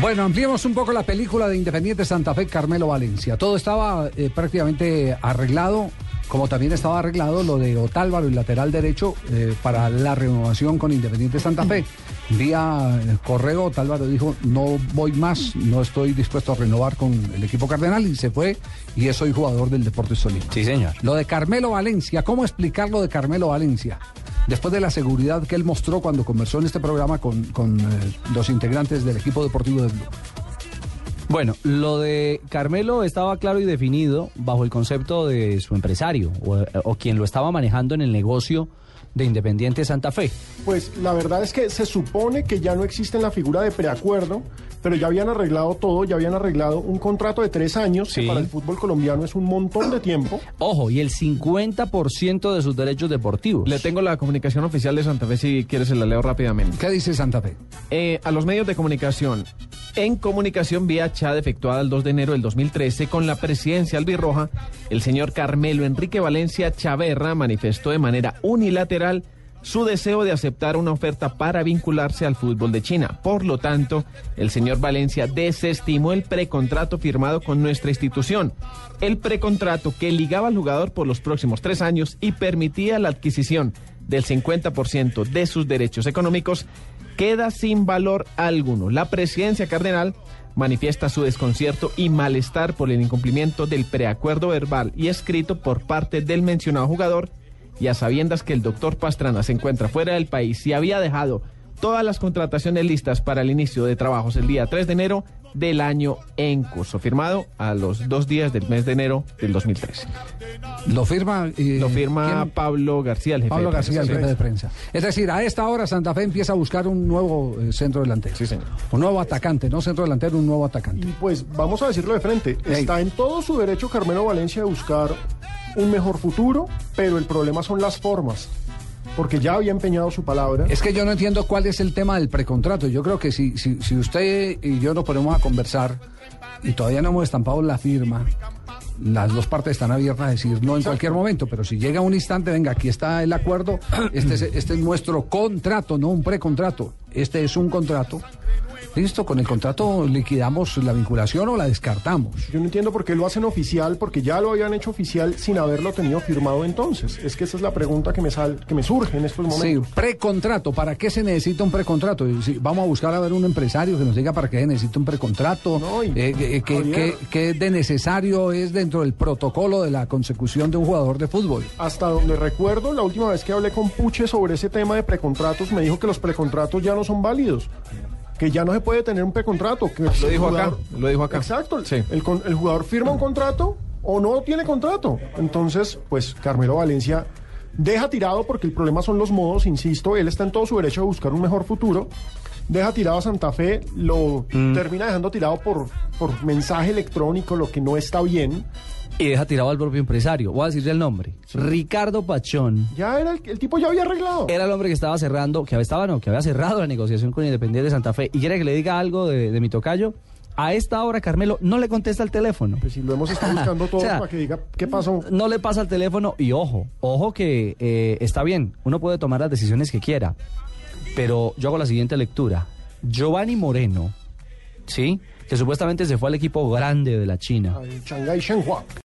Bueno, ampliemos un poco la película de Independiente Santa Fe, Carmelo Valencia. Todo estaba eh, prácticamente arreglado, como también estaba arreglado lo de Otálvaro, el lateral derecho, eh, para la renovación con Independiente Santa Fe. Vía eh, correo, Otálvaro dijo, no voy más, no estoy dispuesto a renovar con el equipo cardenal y se fue y es hoy jugador del Deportes Tolima. Sí, señor. Lo de Carmelo Valencia, ¿cómo explicar lo de Carmelo Valencia? Después de la seguridad que él mostró cuando conversó en este programa con, con, eh, los integrantes del equipo deportivo de Blue. Bueno, lo de Carmelo estaba claro y definido bajo el concepto de su empresario o, o quien lo estaba manejando en el negocio de Independiente Santa Fe. Pues la verdad es que se supone que ya no existe en la figura de preacuerdo, pero ya habían arreglado todo, ya habían arreglado un contrato de tres años, Sí. que para el fútbol colombiano es un montón de tiempo. Ojo, y el 50% de sus derechos deportivos. Le tengo la comunicación oficial de Santa Fe si quieres se la leo rápidamente. ¿Qué dice Santa Fe? Eh, a los medios de comunicación. En comunicación vía chat efectuada el 2 de enero del 2013 con la presidencia albirroja, el señor Carmelo Enrique Valencia Chaverra manifestó de manera unilateral su deseo de aceptar una oferta para vincularse al fútbol de China. Por lo tanto, el señor Valencia desestimó el precontrato firmado con nuestra institución. El precontrato que ligaba al jugador por los próximos tres años y permitía la adquisición del 50% de sus derechos económicos queda sin valor alguno. La presidencia cardenal manifiesta su desconcierto y malestar por el incumplimiento del preacuerdo verbal y escrito por parte del mencionado jugador y a sabiendas que el doctor Pastrana se encuentra fuera del país y había dejado todas las contrataciones listas para el inicio de trabajos el día 3 de enero del año en curso, firmado a los dos días del mes de enero del 2013. Lo firma. eh, Lo firma ¿quién? Pablo García, el jefe Pablo de García, el prensa. jefe de prensa. Es decir, a esta hora Santa Fe empieza a buscar un nuevo eh, centro delantero. Sí, señor. Un nuevo atacante, no centro delantero, un nuevo atacante. Y pues vamos a decirlo de frente, está en todo su derecho Carmelo Valencia de buscar un mejor futuro, pero el problema son las formas, porque ya había empeñado su palabra. Es que yo no entiendo cuál es el tema del precontrato. Yo creo que si, si, si usted y yo nos ponemos a conversar y todavía no hemos estampado la firma, las dos partes están abiertas a decir no en cualquier momento, pero si llega un instante, venga, aquí está el acuerdo, este es, este es nuestro contrato, no un precontrato, este es un contrato. Listo, con el contrato liquidamos la vinculación o la descartamos. Yo no entiendo por qué lo hacen oficial, porque ya lo habían hecho oficial sin haberlo tenido firmado entonces. Es que esa es la pregunta que me, sal, que me surge en estos Sí, momentos. precontrato. ¿Para qué se necesita un precontrato? Sí, vamos a buscar a ver un empresario que nos diga para qué se necesita un precontrato. No, y- eh, eh, que de necesario es dentro del protocolo de la consecución de un jugador de fútbol. Hasta donde recuerdo, la última vez que hablé con Puche sobre ese tema de precontratos, me dijo que los precontratos ya no son válidos. Que ya no se puede tener un precontrato. Que Lo dijo acá, lo dijo acá. Exacto. Sí. El, con- el jugador firma un contrato o no tiene contrato. Entonces, pues Carmelo Valencia deja tirado, porque el problema son los modos, insisto, él está en todo su derecho de buscar un mejor futuro. Deja tirado a Santa Fe, lo Mm. termina dejando tirado por, por mensaje electrónico, lo que no está bien. Y deja tirado al propio empresario. Voy a decirle el nombre. Ricardo Pachón. Ya era el, el tipo ya había arreglado. Era el hombre que estaba cerrando, que estaba, no, que había cerrado la negociación con Independiente de Santa Fe. Y quiere que le diga algo de, de mi tocayo. A esta hora, Carmelo no le contesta el teléfono. Pues si lo hemos estado buscando todo O sea, para que diga qué pasó. No le pasa el teléfono y ojo, ojo que eh, está bien, uno puede tomar las decisiones que quiera, pero yo hago la siguiente lectura. Giovanni Moreno, ¿sí? Que supuestamente se fue al equipo grande de la China. Al Shanghai Shenhua.